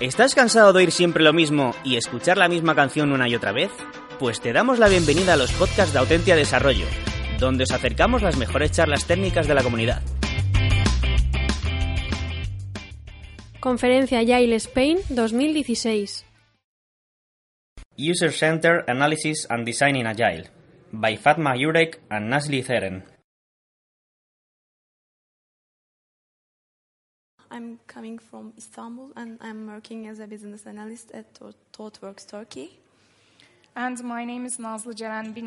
¿Estás cansado de oír siempre lo mismo y escuchar la misma canción una y otra vez? Pues te damos la bienvenida a los podcasts de Autentia Desarrollo, donde os acercamos las mejores charlas técnicas de la comunidad. Conferencia Agile Spain 2016. User Center Analysis and Design in Agile, by Fatma Jurek and Nasli Theren. I'm coming from Istanbul and I'm working as a business analyst at ThoughtWorks Turkey. And my name is Nazlı Ceren Bin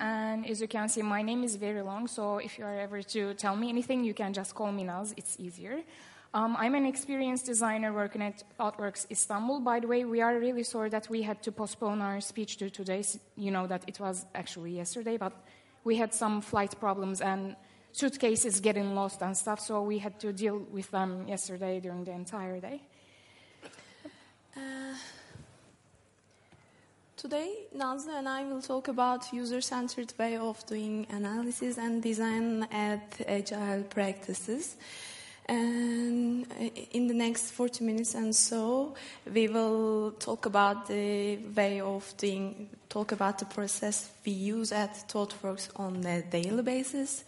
and as you can see, my name is very long, so if you are ever to tell me anything, you can just call me Naz, it's easier. Um, I'm an experienced designer working at ThoughtWorks Istanbul. By the way, we are really sorry that we had to postpone our speech to today. You know that it was actually yesterday, but we had some flight problems and suitcases getting lost and stuff, so we had to deal with them yesterday during the entire day. Uh, today, Nazlı and I will talk about user-centered way of doing analysis and design at agile practices. And in the next 40 minutes and so, we will talk about the way of doing, talk about the process we use at ThoughtWorks on a daily basis.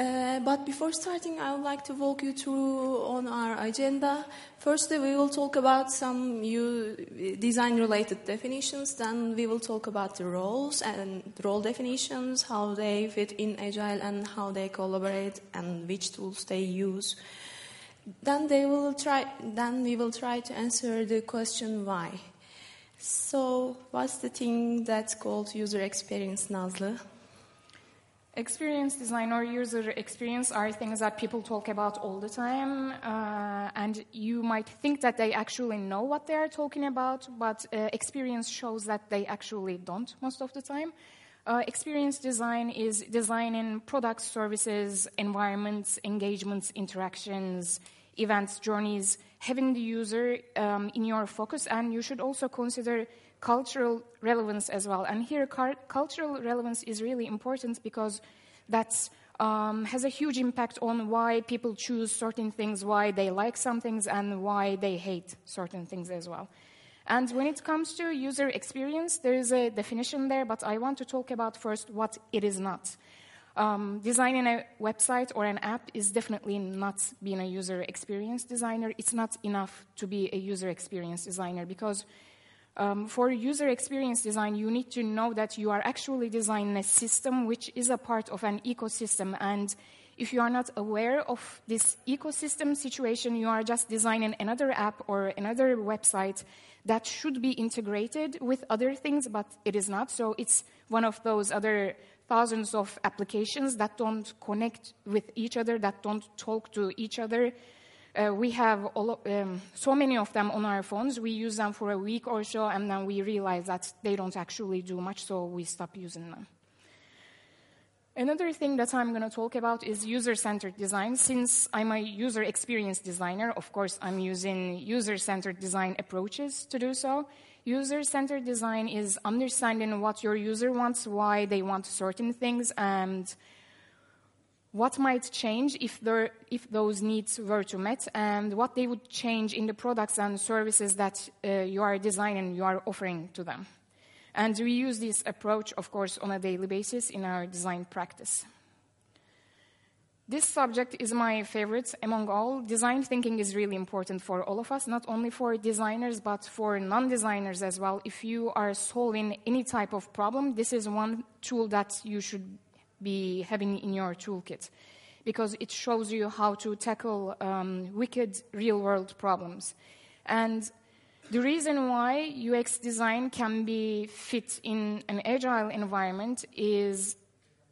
Uh, but before starting, I would like to walk you through on our agenda. Firstly, we will talk about some new design-related definitions. Then we will talk about the roles and role definitions, how they fit in Agile and how they collaborate, and which tools they use. Then they will try. Then we will try to answer the question why. So, what's the thing that's called user experience, Nazlı? Experience design or user experience are things that people talk about all the time, uh, and you might think that they actually know what they are talking about, but uh, experience shows that they actually don't most of the time. Uh, experience design is designing products, services, environments, engagements, interactions, events, journeys, having the user um, in your focus, and you should also consider cultural relevance as well. And here, cultural relevance is really important because that um, has a huge impact on why people choose certain things, why they like some things, and why they hate certain things as well. And when it comes to user experience, there is a definition there, but I want to talk about first what it is not. Um, designing a website or an app is definitely not being a user experience designer. It's not enough to be a user experience designer because um, for user experience design, you need to know that you are actually designing a system which is a part of an ecosystem. And if you are not aware of this ecosystem situation, you are just designing another app or another website that should be integrated with other things, but it is not. So it's one of those other thousands of applications that don't connect with each other, that don't talk to each other, uh, we have all, um, so many of them on our phones. We use them for a week or so, and then we realize that they don't actually do much, so we stop using them. Another thing that I'm going to talk about is user centered design. Since I'm a user experience designer, of course, I'm using user centered design approaches to do so. User centered design is understanding what your user wants, why they want certain things, and what might change if, there, if those needs were to met and what they would change in the products and services that uh, you are designing, you are offering to them. And we use this approach, of course, on a daily basis in our design practice. This subject is my favorite among all. Design thinking is really important for all of us, not only for designers, but for non designers as well. If you are solving any type of problem, this is one tool that you should be having in your toolkit because it shows you how to tackle um, wicked real world problems. And the reason why UX design can be fit in an agile environment is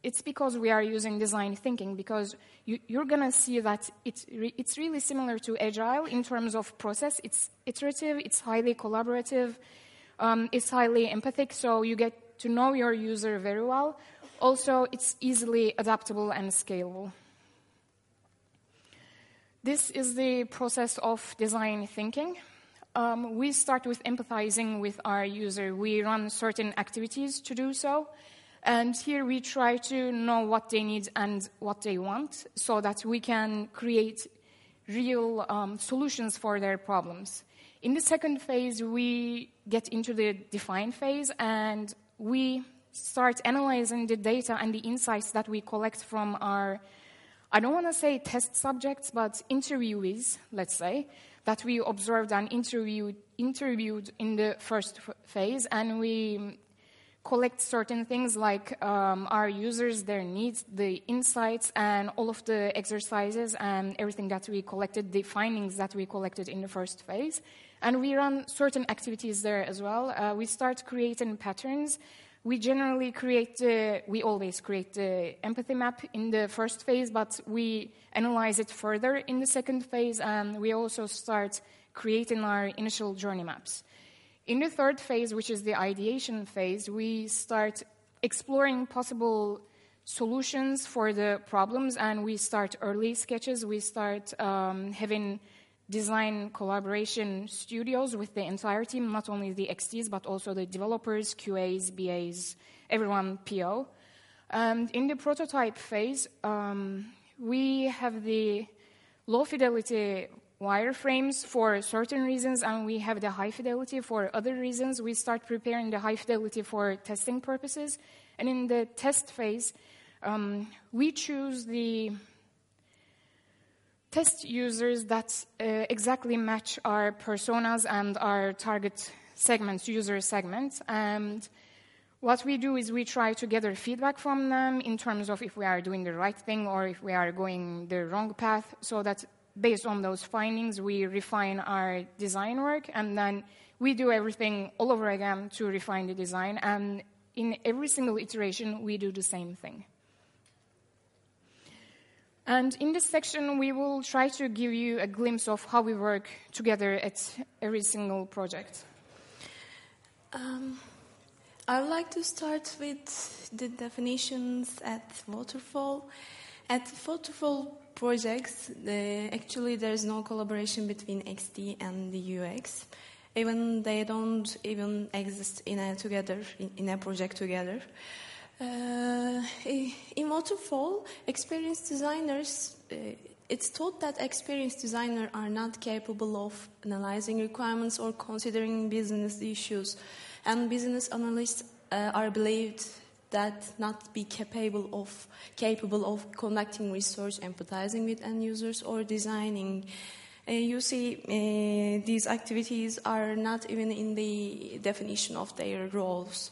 it's because we are using design thinking because you, are going to see that it's, re- it's really similar to agile in terms of process it's iterative it's highly collaborative um, it's highly empathic so you get to know your user very well also it's easily adaptable and scalable. This is the process of design thinking. Um, we start with empathizing with our user. We run certain activities to do so and here we try to know what they need and what they want so that we can create real um, solutions for their problems. In the second phase, we get into the define phase and we start analyzing the data and the insights that we collect from our, I don't want to say test subjects, but interviewees, let's say, that we observed and interviewed, interviewed in the first phase. And we collect certain things like um, our users, their needs, the insights, and all of the exercises and everything that we collected, the findings that we collected in the first phase. And we run certain activities there as well. Uh, we start creating patterns. We generally create, the, we always create the empathy map in the first phase, but we analyze it further in the second phase, and we also start creating our initial journey maps. In the third phase, which is the ideation phase, we start exploring possible solutions for the problems and we start early sketches. We start um, having design collaboration studios with the entire team, not only the XDs, but also the developers, QAs, BAs, everyone PO. And in the prototype phase, um, we have the low fidelity wireframes for certain reasons and we have the high fidelity for other reasons. We start preparing the high fidelity for testing purposes. And in the test phase, um, we choose the test users that uh, exactly match our personas and our target segments, user segments. And what we do is we try to gather feedback from them in terms of if we are doing the right thing or if we are going the wrong path so that based on those findings, we refine our design work, and then we do everything all over again to refine the design. And in every single iteration, we do the same thing. And in this section, we will try to give you a glimpse of how we work together at every single project. Um, I would like to start with the definitions at Waterfall. At Waterfall projects, the, actually there's no collaboration between XD and the UX. Even they don't even exist in a together in, in a project together. Uh, in Waterfall, experienced designers, uh, it's thought that experienced designers are not capable of analyzing requirements or considering business issues, and business analysts uh, are believed that not be capable of capable of conducting research, empathizing with end users, or designing. Uh, you see, uh, these activities are not even in the definition of their roles.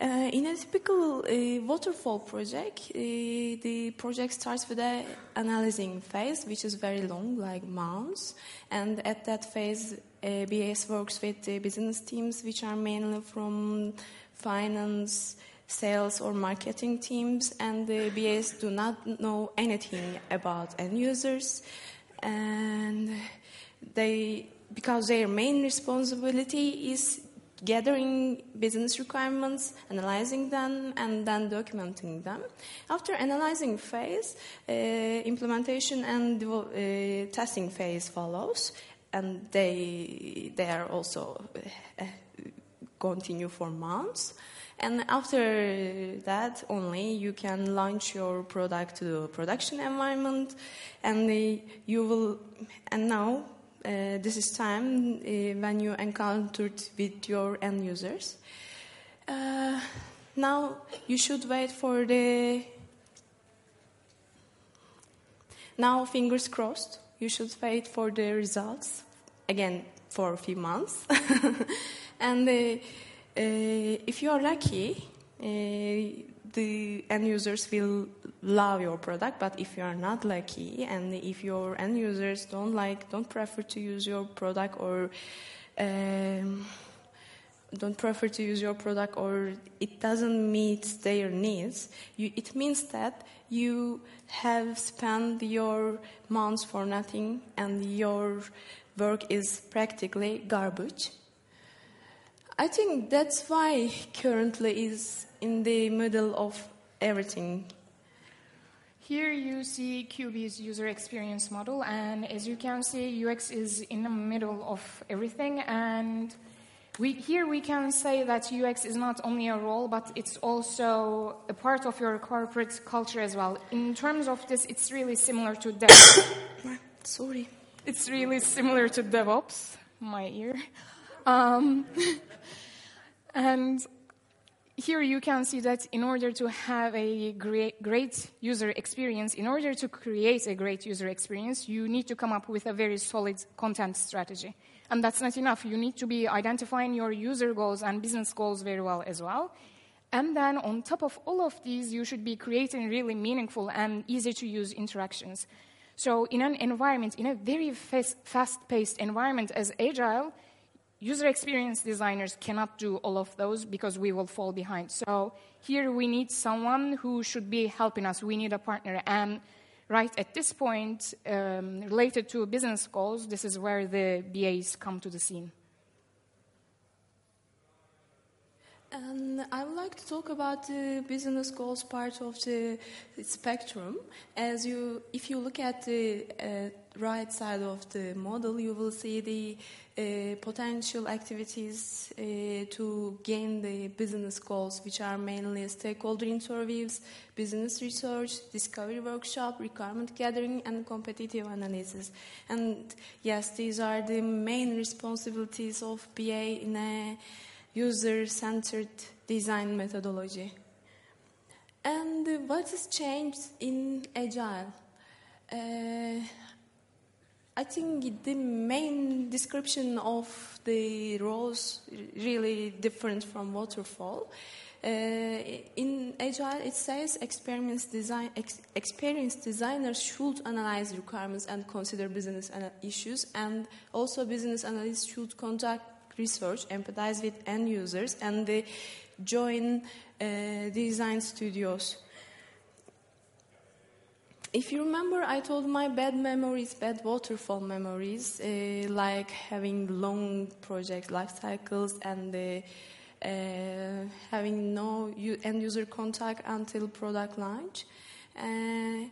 Uh, in a typical uh, waterfall project, uh, the project starts with an analyzing phase, which is very long, like months. And at that phase, BA works with the business teams, which are mainly from finance, sales or marketing teams, and the BAs do not know anything about end users, and they because their main responsibility is gathering business requirements, analyzing them, and then documenting them. After analyzing phase, uh, implementation and uh, testing phase follows, and they they are also uh, continue for months. And after that, only you can launch your product to the production environment, and you will. And now, uh, this is time uh, when you encountered with your end users. Uh, now you should wait for the. Now, fingers crossed. You should wait for the results again for a few months, and. Uh, uh, if you are lucky, uh, the end users will love your product but if you are not lucky and if your end users don't like don't prefer to use your product or um, don't prefer to use your product or it doesn't meet their needs, you, it means that you have spent your months for nothing and your work is practically garbage. I think that's why currently is in the middle of everything. Here you see QB's user experience model, and as you can see, UX is in the middle of everything. And we, here we can say that UX is not only a role, but it's also a part of your corporate culture as well. In terms of this, it's really similar to DevOps. Sorry. it's really similar to DevOps, my ear. Um, and here you can see that in order to have a great, great user experience, in order to create a great user experience, you need to come up with a very solid content strategy. And that's not enough. You need to be identifying your user goals and business goals very well as well. And then on top of all of these, you should be creating really meaningful and easy to use interactions. So in an environment, in a very fast-paced environment as agile, user experience designers cannot do all of those because we will fall behind. So here we need someone who should be helping us. We need a partner. And right at this point, um, related to business goals, this is where the BAs come to the scene. And I would like to talk about the business goals part of the spectrum. As you, if you look at the uh, right side of the model, you will see the uh, potential activities uh, to gain the business goals, which are mainly stakeholder interviews, business research, discovery workshop, requirement gathering, and competitive analysis. And yes, these are the main responsibilities of BA in a user-centered design methodology. And what has changed in Agile? Uh, I think the main description of the roles really different from waterfall. Uh, in Agile, it says experienced, design, ex, experienced designers should analyze requirements and consider business issues, and also business analysts should conduct research, empathize with end users, and they join uh, design studios. If you remember, I told my bad memories, bad waterfall memories, uh, like having long project life cycles and uh, uh having no end user contact until product launch. Uh,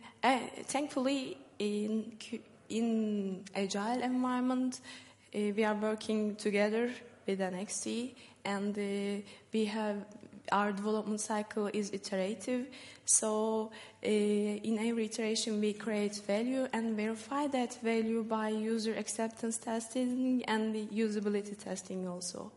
thankfully, in in agile environment, uh, we are working together with NXT, and uh, we have our development cycle is iterative. So uh, in every iteration, we create value and verify that value by user acceptance testing and usability testing also.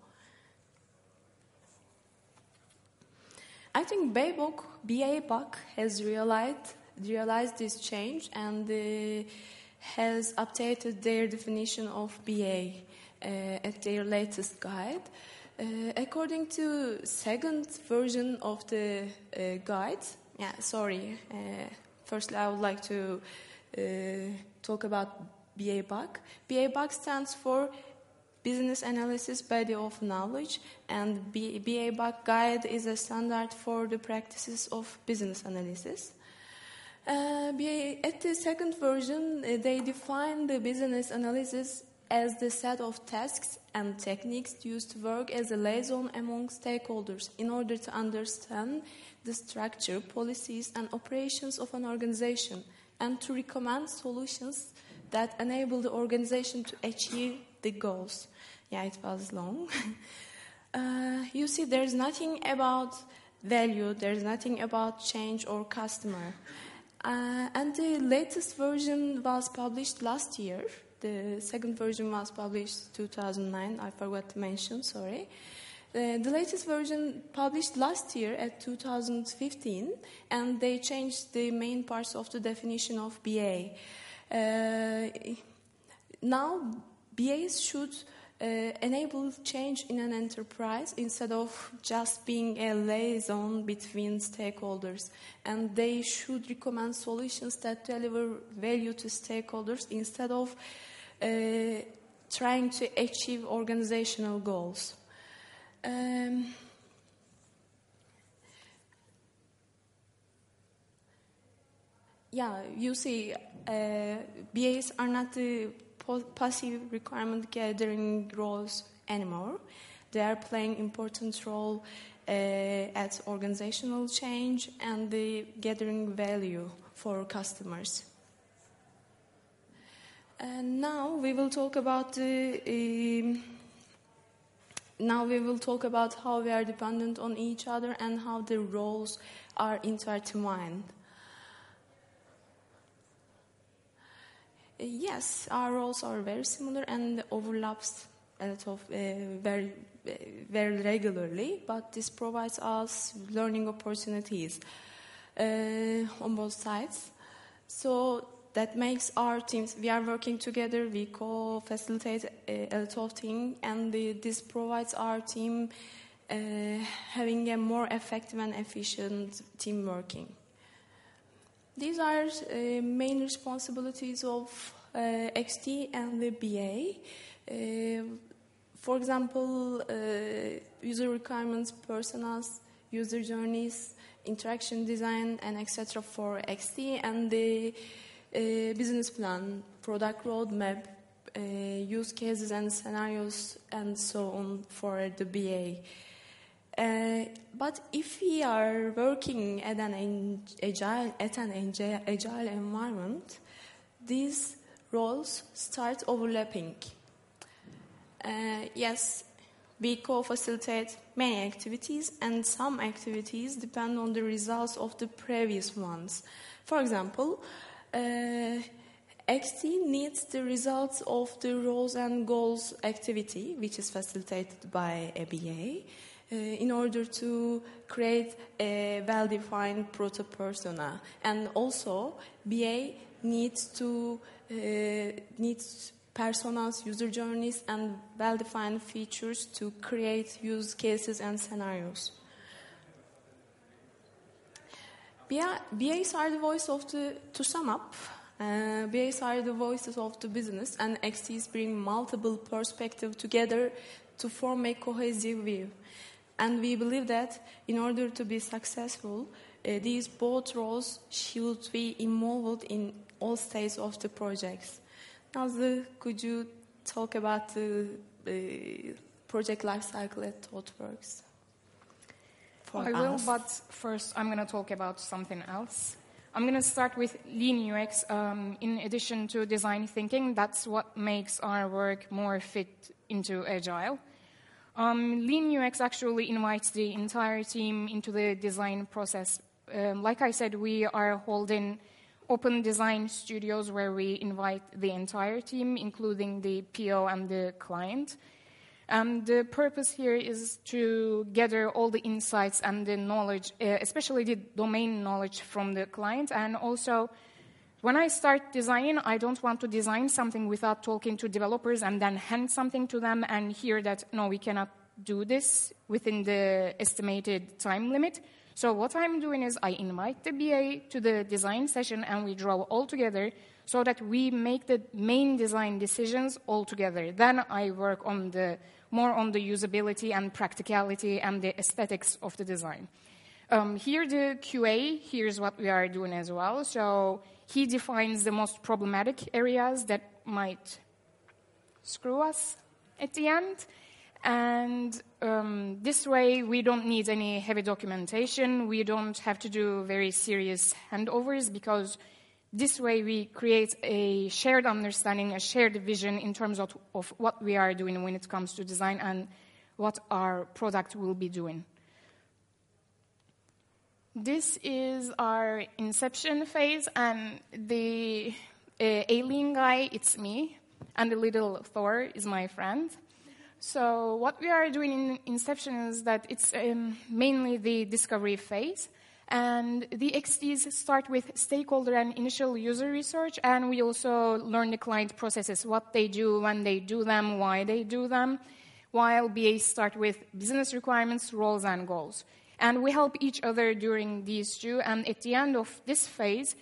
I think BABOK, BA Buck has realized, realized this change and uh, has updated their definition of BA uh, at their latest guide. Uh, according to second version of the uh, guide, yeah, sorry. firstly, I would like to talk about BABOK. BA BAC stands for Business Analysis Body of Knowledge, and BABOK Guide is a standard for the practices of business analysis. Uh, at the second version, uh, they define the business analysis as the set of tasks and techniques used to work as a liaison among stakeholders in order to understand the structure, policies, and operations of an organization and to recommend solutions that enable the organization to achieve the goals. Yeah, it was long. uh, you see, there's nothing about value, there's nothing about change or customer. Uh, and the latest version was published last year. The second version was published 2009. I forgot to mention. Sorry. Uh, the latest version published last year at 2015, and they changed the main parts of the definition of BA. Uh, now, BAs should enable change in an enterprise instead of just being a liaison between stakeholders. And they should recommend solutions that deliver value to stakeholders instead of uh, trying to achieve organizational goals. Um, yeah, you see, uh, BAs are not the po- passive requirement gathering roles anymore. They are playing important role uh, at organizational change and the gathering value for customers. And now we will talk about the. Um, now we will talk about how we are dependent on each other and how the roles are intertwined. Yes, our roles are very similar and overlaps a lot of uh, very uh, very regularly, but this provides us learning opportunities uh, on both sides. So that makes our teams. We are working together. We co-facilitate a, a lot of things, and the, this provides our team uh, having a more effective and efficient team working. These are uh, main responsibilities of uh, XD and the BA. Uh, for example, uh, user requirements, personas, user journeys, interaction design, and etc. for XD, and the uh, business plan, product roadmap, uh, use cases and scenarios, and so on for the BA. But if we are working at an agile, at an agile environment, these roles start overlapping. Uh, yes, we co-facilitate many activities, and some activities depend on the results of the previous ones. For example, uh, XD needs the results of the roles and goals activity, which is facilitated by a BA, uh, in order to create a well-defined proto-persona. And also, BA needs to uh, needs personas, user journeys, and well-defined features to create use cases and scenarios. BA, BAs are the voice of the, to sum up, uh, BAs are the voices of the business, and XDs bring multiple perspectives together to form a cohesive view. And we believe that in order to be successful, uh, these both roles should be involved in all stages of the projects. Nazlı, could you talk about the, the project lifecycle at ThoughtWorks? I will, but first I'm going to talk about something else. I'm going to start with Lean UX. Um, in addition to design thinking, that's what makes our work more fit into Agile. Um, Lean UX actually invites the entire team into the design process. Um, like I said, we are holding open design studios where we invite the entire team, including the PO and the client. Um, the purpose here is to gather all the insights and the knowledge, uh, especially the domain knowledge from the client. And also, when I start designing, I don't want to design something without talking to developers and then hand something to them and hear that, no, we cannot do this within the estimated time limit. So, what I'm doing is I invite the BA to the design session and we draw all together so that we make the main design decisions all together. Then I work on the more on the usability and practicality and the aesthetics of the design. Um, here, the QA, here's what we are doing as well. So he defines the most problematic areas that might screw us at the end. And um, this way, we don't need any heavy documentation. We don't have to do very serious handovers because this way, we create a shared understanding, a shared vision in terms of, of, what we are doing when it comes to design and what our product will be doing. This is our inception phase, and the uh, alien guy, it's me, and the little Thor is my friend. So, what we are doing in Inception is that it's um, mainly the discovery phase. And the XDs start with stakeholder and initial user research, and we also learn the client processes, what they do, when they do them, why they do them, while BAs start with business requirements, roles, and goals. And we help each other during these two, and at the end of this phase,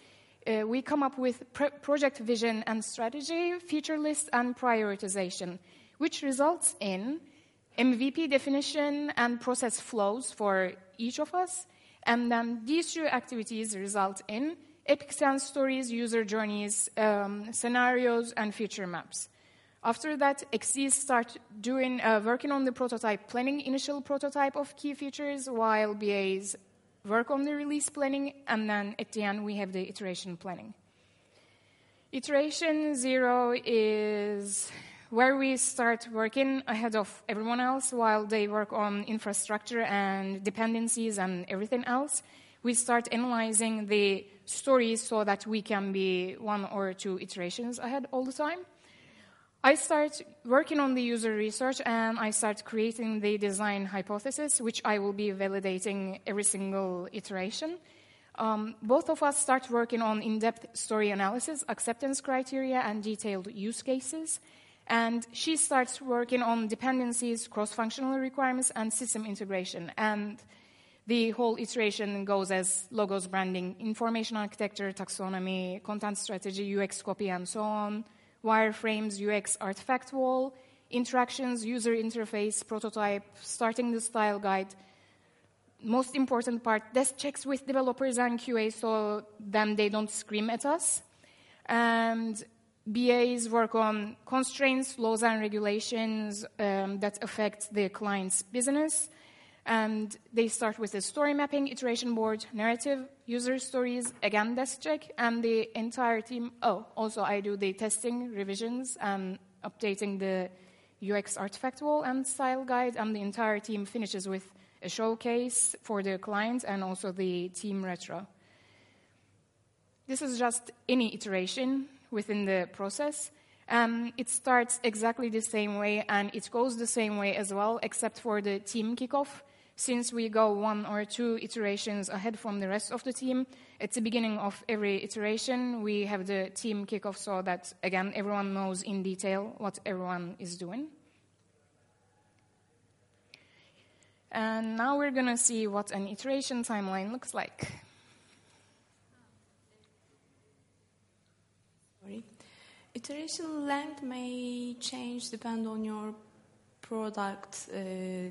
uh, we come up with project vision and strategy, feature list, and prioritization, which results in MVP definition and process flows for each of us. And then these two activities result in epic sense stories, user journeys, um, scenarios, and feature maps. After that, XDs start doing uh, working on the prototype planning, initial prototype of key features, while BAs work on the release planning, and then at the end we have the iteration planning. Iteration zero is where we start working ahead of everyone else while they work on infrastructure and dependencies and everything else. We start analyzing the stories so that we can be one or two iterations ahead all the time. I start working on the user research and I start creating the design hypothesis, which I will be validating every single iteration. Um, both of us start working on in depth story analysis, acceptance criteria, and detailed use cases. And she starts working on dependencies, cross functional requirements, and system integration. And the whole iteration goes as logos branding, information architecture, taxonomy, content strategy, UX copy, and so on wireframes, UX artifact wall, interactions, user interface, prototype, starting the style guide. Most important part, desk checks with developers and QA so then they don't scream at us. And BAs work on constraints, laws, and regulations um, that affect the client's business. And they start with the story mapping, iteration board, narrative, user stories, again desk check, and the entire team. Oh, also I do the testing, revisions, and updating the UX artifact wall and style guide, and the entire team finishes with a showcase for the client and also the team retro. This is just any iteration within the process. Um, it starts exactly the same way and it goes the same way as well, except for the team kickoff, since we go one or two iterations ahead from the rest of the team, at the beginning of every iteration, we have the team kickoff so that, again, everyone knows in detail what everyone is doing. And now we're going to see what an iteration timeline looks like. Sorry. Iteration length may change depend on your product uh,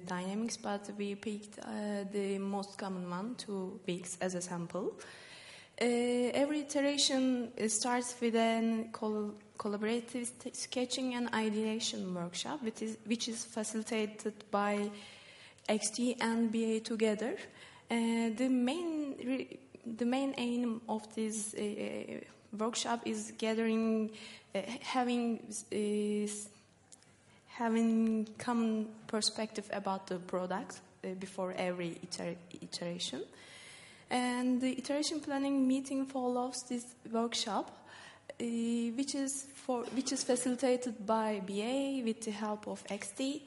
dynamics, but we picked uh, the most common one, two weeks, as a sample. Uh, every iteration starts with a col- collaborative sketching and ideation workshop, which is, which is facilitated by XT and BA together. Uh, the main re- the main aim of this uh, workshop is gathering, uh, having having common perspective about the product uh, before every iter- iteration. And the iteration planning meeting follows this workshop, uh, which is for which is facilitated by BA with the help of XD.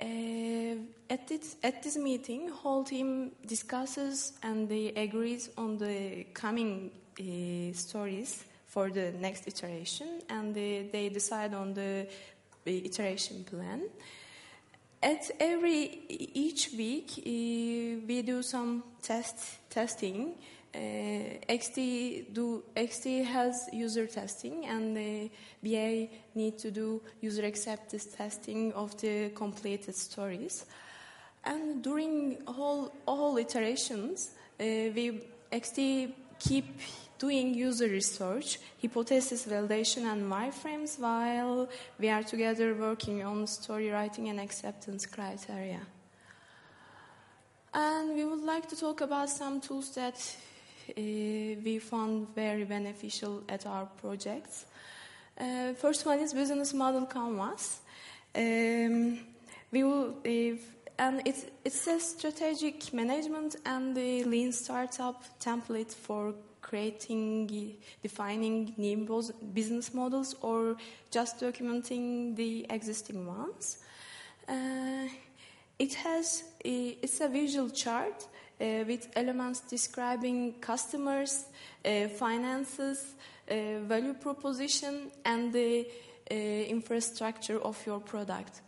Uh, at this at this meeting, whole team discusses and they agrees on the coming uh, stories for the next iteration, and they, they decide on the the iteration plan. At every each week, we do some test testing. Uh, XD do XD has user testing, and the BA need to do user acceptance testing of the completed stories. And during all all iterations, uh, we XD keep doing user research, hypothesis validation, and wireframes while we are together working on story writing and acceptance criteria. And we would like to talk about some tools that uh, we found very beneficial at our projects. Uh, first one is business model canvas. Um, we will, and it's, it's a strategic management and the lean startup template for creating, defining new business models, or just documenting the existing ones. Uh, it has a, it's a visual chart uh, with elements describing customers, uh, finances, uh, value proposition, and the uh, infrastructure of your product.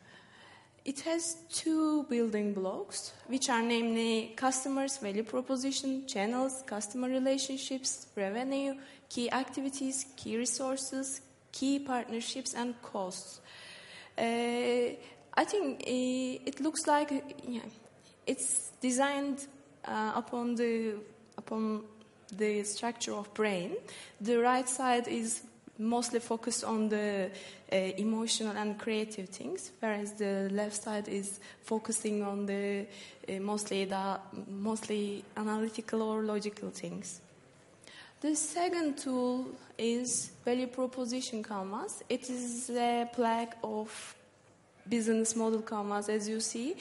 It has two building blocks, which are namely customers, value proposition, channels, customer relationships, revenue, key activities, key resources, key partnerships, and costs. Uh, I think uh, it looks like yeah, it's designed uh, upon the upon the structure of brain. The right side is mostly focused on the uh, emotional and creative things, whereas the left side is focusing on the uh, mostly the mostly analytical or logical things. The second tool is value proposition canvas. It is a plaque of business model canvas, as you see.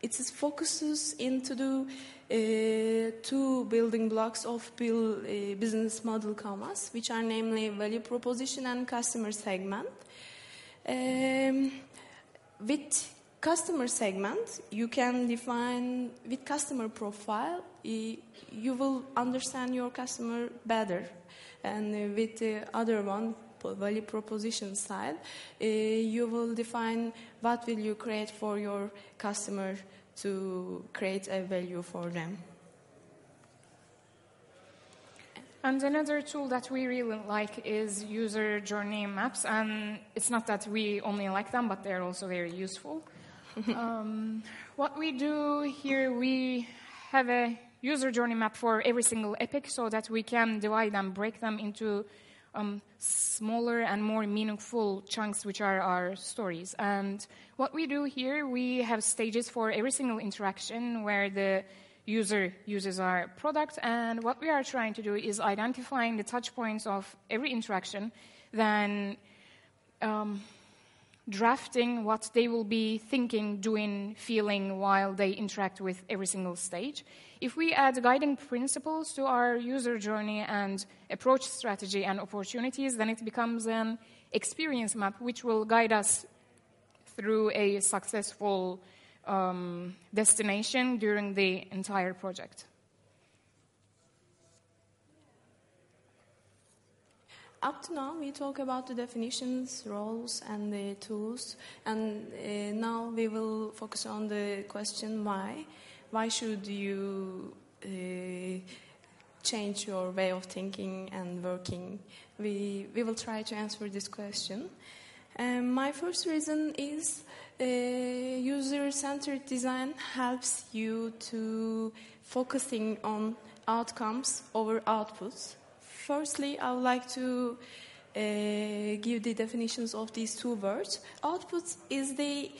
It focuses into the uh, two building blocks of uh, business model canvas, which are namely value proposition and customer segment. Um, with customer segment, you can define with customer profile, you will understand your customer better. And with the other one, value proposition side, uh, you will define what will you create for your customer to create a value for them. And another tool that we really like is user journey maps. And it's not that we only like them, but they're also very useful. um, what we do here, we have a user journey map for every single epic so that we can divide and break them into um, smaller and more meaningful chunks, which are our stories. And what we do here, we have stages for every single interaction where the user uses our product. And what we are trying to do is identifying the touch points of every interaction, then um, drafting what they will be thinking, doing, feeling while they interact with every single stage. If we add guiding principles to our user journey and approach strategy and opportunities, then it becomes an experience map which will guide us through a successful um, destination during the entire project. Up to now, we talk about the definitions, roles, and the tools, and uh, now we will focus on the question why. Why should you uh, change your way of thinking and working? We, we will try to answer this question. Um, my first reason is uh, user centered design helps you to focusing on outcomes over outputs Firstly, I would like to uh, give the definitions of these two words. Output is the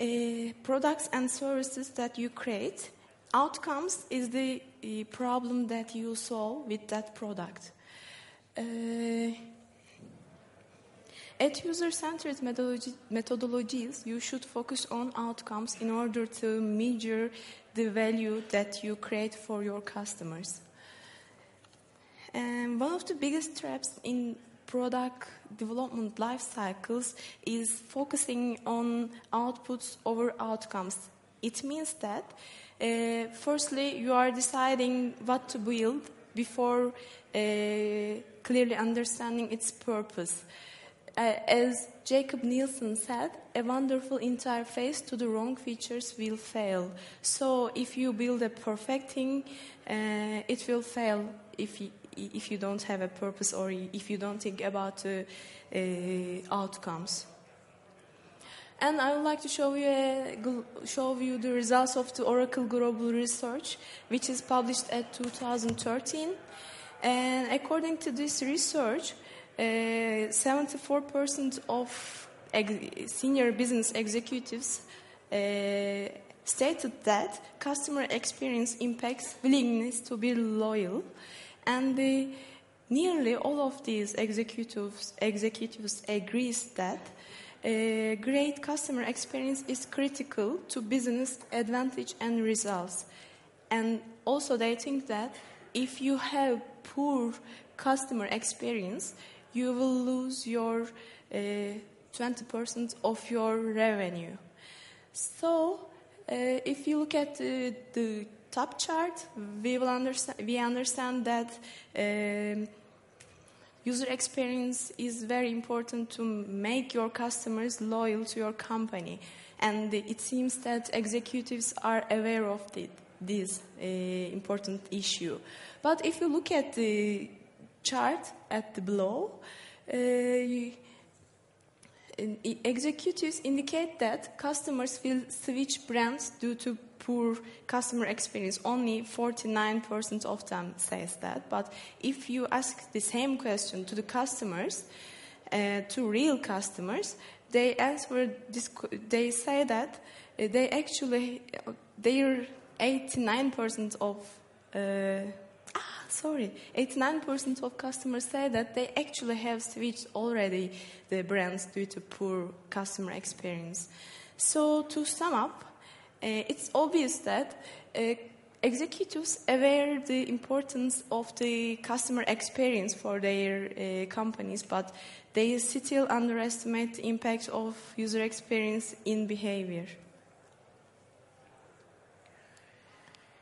uh, products and services that you create. Outcomes is the uh, problem that you solve with that product. Uh, at user centered methodologies, you should focus on outcomes in order to measure the value that you create for your customers. And one of the biggest traps in product development life cycles is focusing on outputs over outcomes. It means that, uh, firstly, you are deciding what to build before uh, clearly understanding its purpose. Uh, as Jakob Nielsen said, a wonderful interface to the wrong features will fail. So if you build a perfect thing, uh, it will fail if if you don't have a purpose or if you don't think about the uh, outcomes. And I would like to show you, a, show you the results of the Oracle Global Research, which is published at 2013. And according to this research, uh, 74% of ex- senior business executives uh, stated that customer experience impacts willingness to be loyal and the, nearly all of these executives, executives agrees that a great customer experience is critical to business advantage and results. And also they think that if you have poor customer experience, you will lose your uh, 20% of your revenue. So, uh, if you look at the, the top chart, we will understand, we understand that um, user experience is very important to make your customers loyal to your company. And it seems that executives are aware of the, this uh, important issue. But if you look at the chart at the below, uh, executives indicate that customers will switch brands due to poor customer experience. Only 49% of them says that. But if you ask the same question to the customers, uh, to real customers, they answer this. They say that uh, they actually they're 89% of. Uh, ah, sorry, 89% of customers say that they actually have switched already the brands due to poor customer experience. So to sum up, uh, it's obvious that uh, executives aware the importance of the customer experience for their uh, companies, but they still underestimate the impact of user experience in behavior.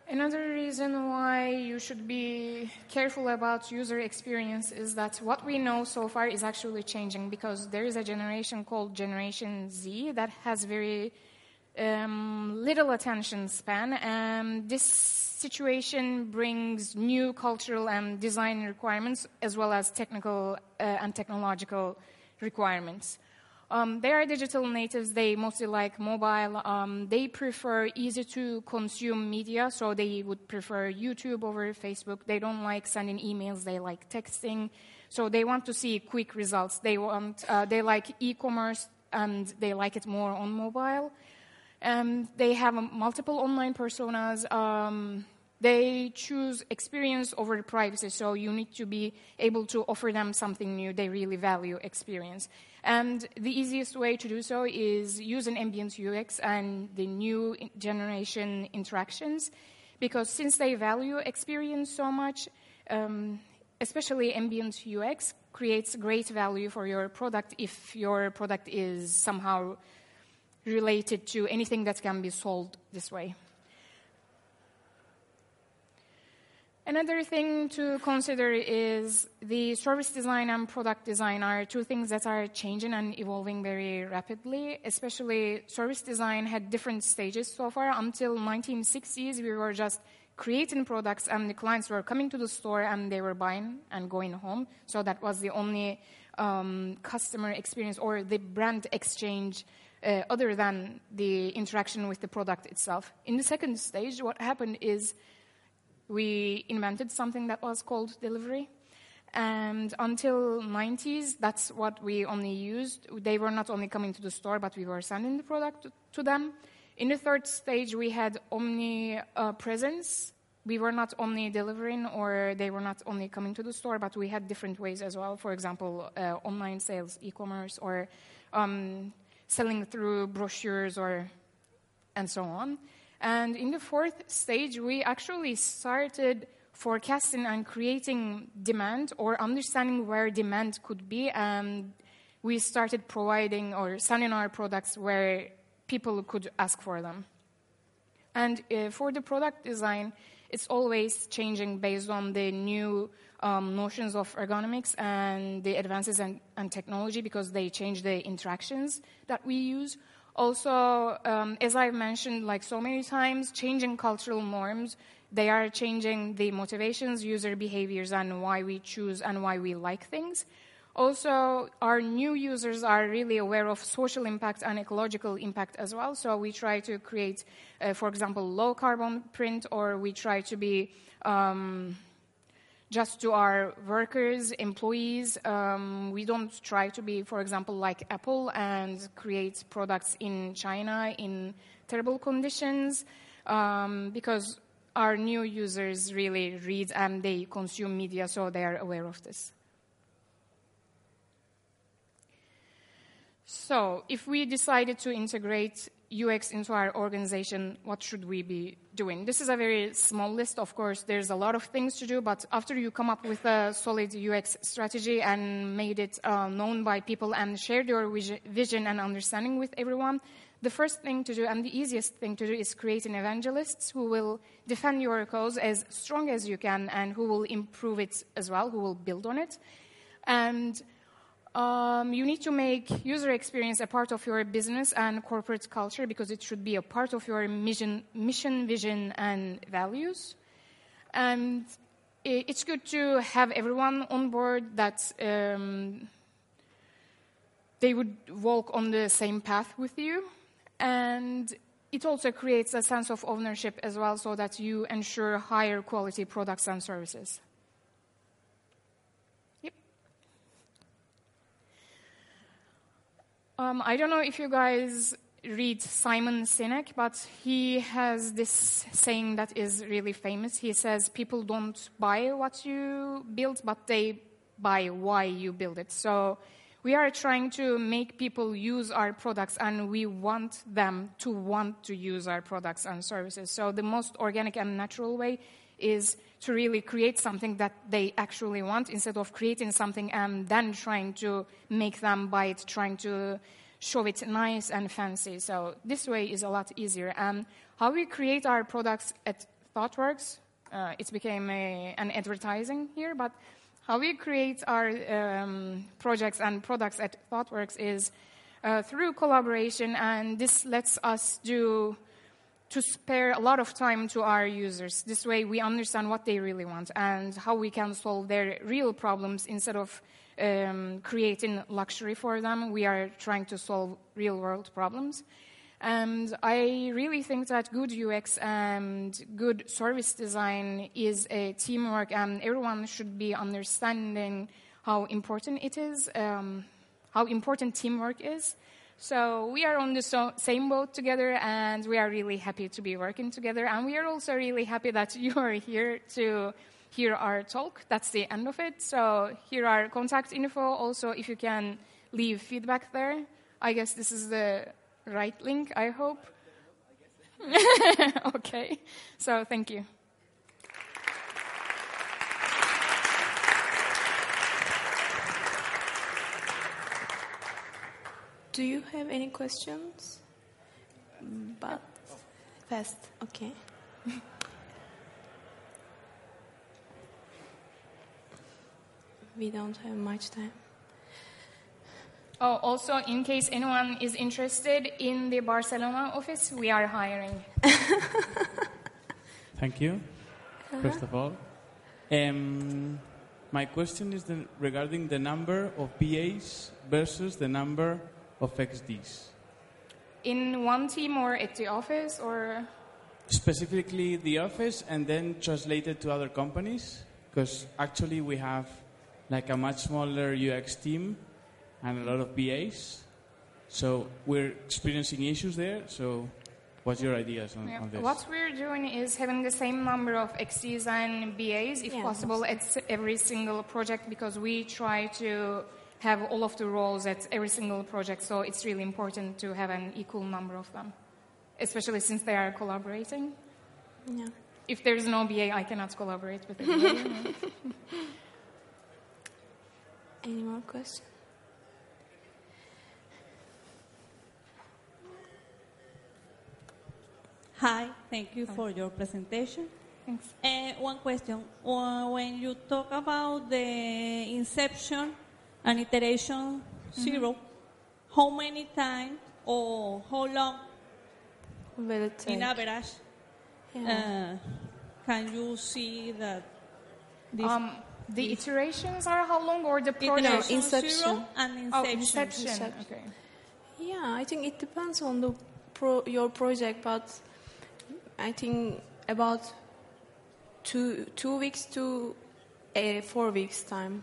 Another reason why you should be careful about user experience is that what we know so far is actually changing because there is a generation called Generation Z that has very um, little attention span, and this situation brings new cultural and design requirements as well as technical uh, and technological requirements. Um, they are digital natives. They mostly like mobile. Um, they prefer easy to consume media, so they would prefer YouTube over Facebook. They don't like sending emails. They like texting. So they want to see quick results. They want, uh, they like e-commerce and they like it more on mobile. Um, they have multiple online personas. Um, they choose experience over privacy, so you need to be able to offer them something new. They really value experience. And the easiest way to do so is use an ambient UX and the new generation interactions, because since they value experience so much, um, especially ambient UX creates great value for your product if your product is somehow related to anything that can be sold this way. Another thing to consider is the service design and product design are two things that are changing and evolving very rapidly. Especially service design had different stages so far. Until 1960s, we were just creating products and the clients were coming to the store and they were buying and going home. So that was the only um, customer experience or the brand exchange uh, other than the interaction with the product itself. In the second stage, what happened is we invented something that was called delivery. And until 90s, that's what we only used. They were not only coming to the store, but we were sending the product to, them. In the third stage, we had omni uh, presence. We were not only delivering, or they were not only coming to the store, but we had different ways as well. For example, uh, online sales, e-commerce, or um, selling through brochures, or and so on. And in the fourth stage, we actually started forecasting and creating demand or understanding where demand could be. And we started providing or selling our products where people could ask for them. And uh, for the product design, it's always changing based on the new um, notions of ergonomics and the advances in, in technology because they change the interactions that we use. Also, um, as I've mentioned like so many times, changing cultural norms, they are changing the motivations, user behaviors, and why we choose and why we like things. Also, our new users are really aware of social impact and ecological impact as well. So we try to create, uh, for example, low carbon print, or we try to be um, just to our workers, employees. Um, we don't try to be, for example, like Apple and create products in China in terrible conditions um, because our new users really read and they consume media, so they are aware of this. So, if we decided to integrate UX into our organization, what should we be doing? This is a very small list, of course. There's a lot of things to do, but after you come up with a solid UX strategy and made it uh, known by people and shared your vision and understanding with everyone, the first thing to do and the easiest thing to do is creating evangelists who will defend your cause as strong as you can and who will improve it as well, who will build on it. And um, you need to make user experience a part of your business and corporate culture because it should be a part of your mission, mission vision, and values. And it's good to have everyone on board that um, they would walk on the same path with you. And it also creates a sense of ownership as well so that you ensure higher quality products and services. Um, I don't know if you guys read Simon Sinek, but he has this saying that is really famous. He says, People don't buy what you build, but they buy why you build it. So we are trying to make people use our products and we want them to want to use our products and services. So the most organic and natural way is to really create something that they actually want instead of creating something and then trying to make them buy it, trying to show it nice and fancy. So this way is a lot easier. And how we create our products at ThoughtWorks, uh, it became a, an advertising here, but how we create our um, projects and products at ThoughtWorks is uh, through collaboration, and this lets us do to spare a lot of time to our users. This way, we understand what they really want and how we can solve their real problems instead of um, creating luxury for them. We are trying to solve real world problems. And I really think that good UX and good service design is a teamwork, and everyone should be understanding how important it is, um, how important teamwork is. So we are on the so- same boat together, and we are really happy to be working together. And we are also really happy that you are here to hear our talk. That's the end of it. So here are contact info. Also, if you can leave feedback there. I guess this is the right link, I hope. okay, so thank you. Do you have any questions? But fast, okay. we don't have much time. Oh, also, in case anyone is interested in the Barcelona office, we are hiring. Thank you, first of all. Um, my question is the, regarding the number of BAs versus the number of XDs. In one team or at the office, or Specifically the office and then translated to other companies? Because actually we have like a much smaller UX team and a lot of BAs. So we're experiencing issues there. So what's your ideas on, Yeah. on this? What we're doing is having the same number of XDs and BAs, if Yeah. possible, at every single project because we try to have all of the roles at every single project. So it's really important to have an equal number of them, especially since they are collaborating. Yeah. If there's no BA, I cannot collaborate with anybody. Any more questions? Hi, thank you for your presentation. Thanks. Uh, one question. Uh, when you talk about the inception and iteration 0 how many times or how long Will it take? in average yeah. uh, can you see that this Um, the iterations are how long, or the project? iteration inception. zero and Oh, inception? inception. Inception. Okay. Yeah, I think it depends on the pro, your project, but I think about two two weeks to uh, four weeks time.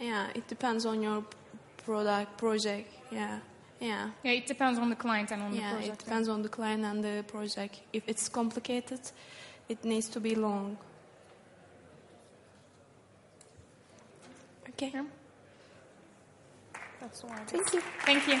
Yeah, it depends on your product project. Yeah, yeah, Yeah, it depends on the client and on the project. yeah. It depends on the client and the project. If it's complicated, it needs to be long. Okay. Yeah. That's all. Thank you. Thank you.